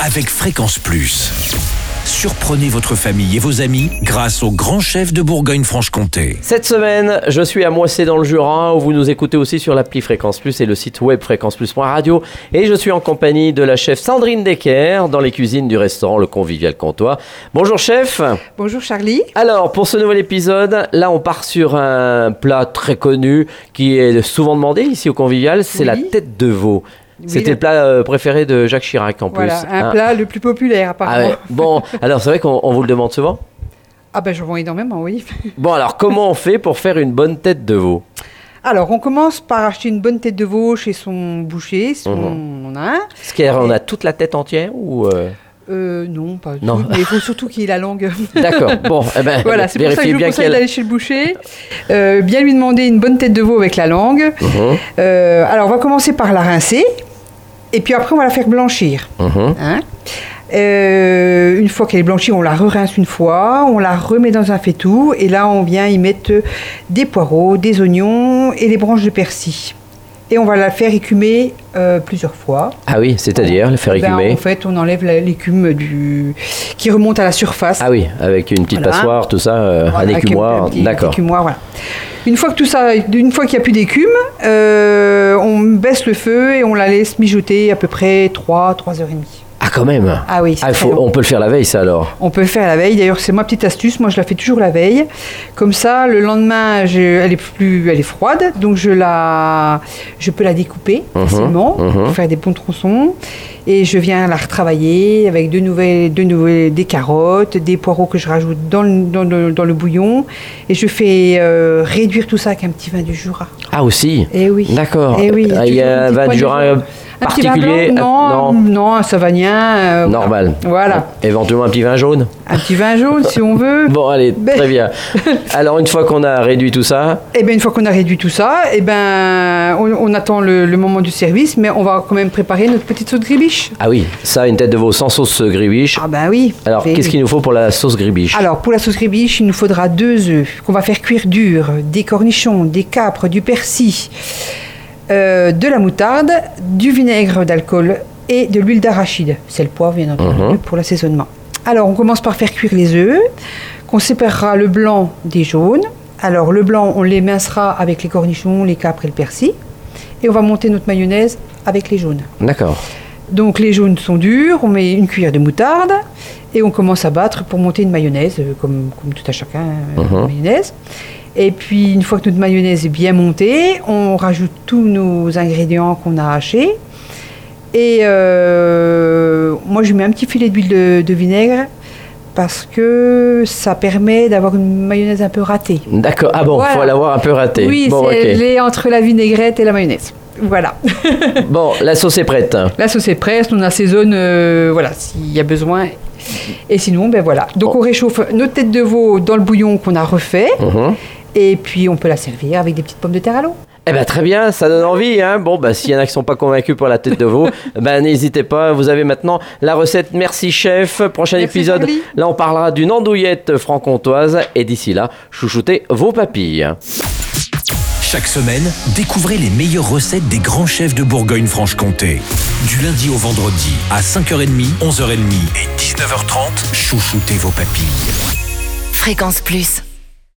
avec Fréquence Plus. Surprenez votre famille et vos amis grâce au grand chef de Bourgogne-Franche-Comté. Cette semaine, je suis à Moissé dans le Jura, où vous nous écoutez aussi sur l'appli Fréquence Plus et le site web fréquenceplus.radio. Et je suis en compagnie de la chef Sandrine Decker dans les cuisines du restaurant Le Convivial Comtois. Bonjour chef. Bonjour Charlie. Alors, pour ce nouvel épisode, là on part sur un plat très connu qui est souvent demandé ici au Convivial, c'est Oui. la tête de veau. Oui, C'était le plat euh, préféré de Jacques Chirac en Voilà, plus. un hein. plat le plus populaire Ah apparemment. ouais. Bon, alors c'est vrai qu'on on vous le demande souvent. Ah ben j'en vends énormément, oui. Bon, alors comment on fait pour faire une bonne tête de veau? Alors on commence par acheter une bonne tête de veau chez son boucher, si Mhm. on en a un. Est-ce qu'on a toute la tête entière ou euh, Euh, non, pas Non. tout, mais il faut surtout qu'il ait la langue. D'accord. Bon, eh ben, voilà, c'est pour ça que je vous bien conseille d'aller chez le boucher, euh, bien lui demander une bonne tête de veau avec la langue. Mhm, Euh, alors on va commencer par la rincer, et puis après on va la faire blanchir. mhm. Hein. Euh, une fois qu'elle est blanchie, on la re-rince une fois, on la remet dans un faitout et là on vient y mettre des poireaux, des oignons et des branches de persil. Et on va la faire écumer euh, plusieurs fois. Ah oui, c'est-à-dire le faire Ben, écumer. en fait, on enlève la- l'écume du qui remonte à la surface. Ah oui, avec une petite Voilà. passoire, tout ça, euh, Voilà, un écumoire. D'accord. voilà. Une fois que tout ça, une fois qu'il n'y a plus d'écume, euh, on baisse le feu et on la laisse mijoter à peu près 3, 3 heures et demie. Quand même. Ah oui, Ah, faut- on peut le faire la veille, ça alors. On peut le faire la veille. D'ailleurs, c'est ma petite astuce. Moi, je la fais toujours la veille. Comme ça, le lendemain, je- elle est plus, elle est froide, donc je la, je peux la découper Mhm, facilement mhm. pour faire des bons tronçons. Et je viens la retravailler avec de nouvelles, de nouvelles, des carottes, des poireaux que je rajoute dans le, dans le, dans le bouillon. Et je fais euh, réduire tout ça avec un petit vin du Jura. Ah aussi. Eh oui. D'accord. Eh oui, Ah, Il y a un vin du Jura Euh, Un petit vin particulier blanc Ah, Non, non, un savagnin. euh, Normal. Voilà. Éventuellement un petit vin jaune. Un petit vin jaune si on veut. Bon, allez, Ben- très bien. Alors, une fois qu'on a réduit tout ça, Et bien une fois qu'on a réduit tout ça, et ben on, on attend le, le moment du service, mais on va quand même préparer notre petite sauce gribiche. ah oui, ça, une tête de veau sans sauce gribiche. Ah ben oui. Alors, qu'est-ce qu'il nous faut pour la sauce gribiche? Alors pour la sauce gribiche, il nous faudra deux œufs qu'on va faire cuire dur, des cornichons, des capres, du persil, euh, de la moutarde, du vinaigre d'alcool et de l'huile d'arachide. C'est le poivre bien entendu Mhm. pour l'assaisonnement. Alors on commence par faire cuire les œufs, qu'on séparera le blanc des jaunes. Alors le blanc, on les mincera avec les cornichons, les capres et le persil. Et on va monter notre mayonnaise avec les jaunes. D'accord. Donc les jaunes sont durs, on met une cuillère de moutarde et on commence à battre pour monter une mayonnaise, euh, comme, comme tout à chacun, euh, Mhm. une mayonnaise. Et puis une fois que notre mayonnaise est bien montée, on rajoute tous nos ingrédients qu'on a hachés. Et euh, moi je mets un petit filet d'huile de, de vinaigre parce que ça permet d'avoir une mayonnaise un peu ratée. D'accord. Ah bon, Voilà. faut l'avoir un peu raté. Oui, bon, c'est ok. elle est entre la vinaigrette et la mayonnaise. Voilà. Bon, la sauce est prête. La sauce est prête, on assaisonne, euh, voilà, s'il y a besoin. Et sinon, ben voilà. Donc on réchauffe notre tête de veau dans le bouillon qu'on a refait. Mhm. Et puis on peut la servir avec des petites pommes de terre à l'eau. Eh ben très bien, ça donne envie. Hein bon, bah, s'il y en a qui sont pas convaincus pour la tête de veau, ben n'hésitez pas. Vous avez maintenant la recette. Merci chef. Prochain Merci, épisode, Charlie. là on parlera d'une andouillette franc-comtoise. Et d'ici là, chouchoutez vos papilles. Chaque semaine, découvrez les meilleures recettes des grands chefs de Bourgogne-Franche-Comté. Du lundi au vendredi, à 5h30, 11h30 et 19h30, chouchoutez vos papilles. Fréquence Plus.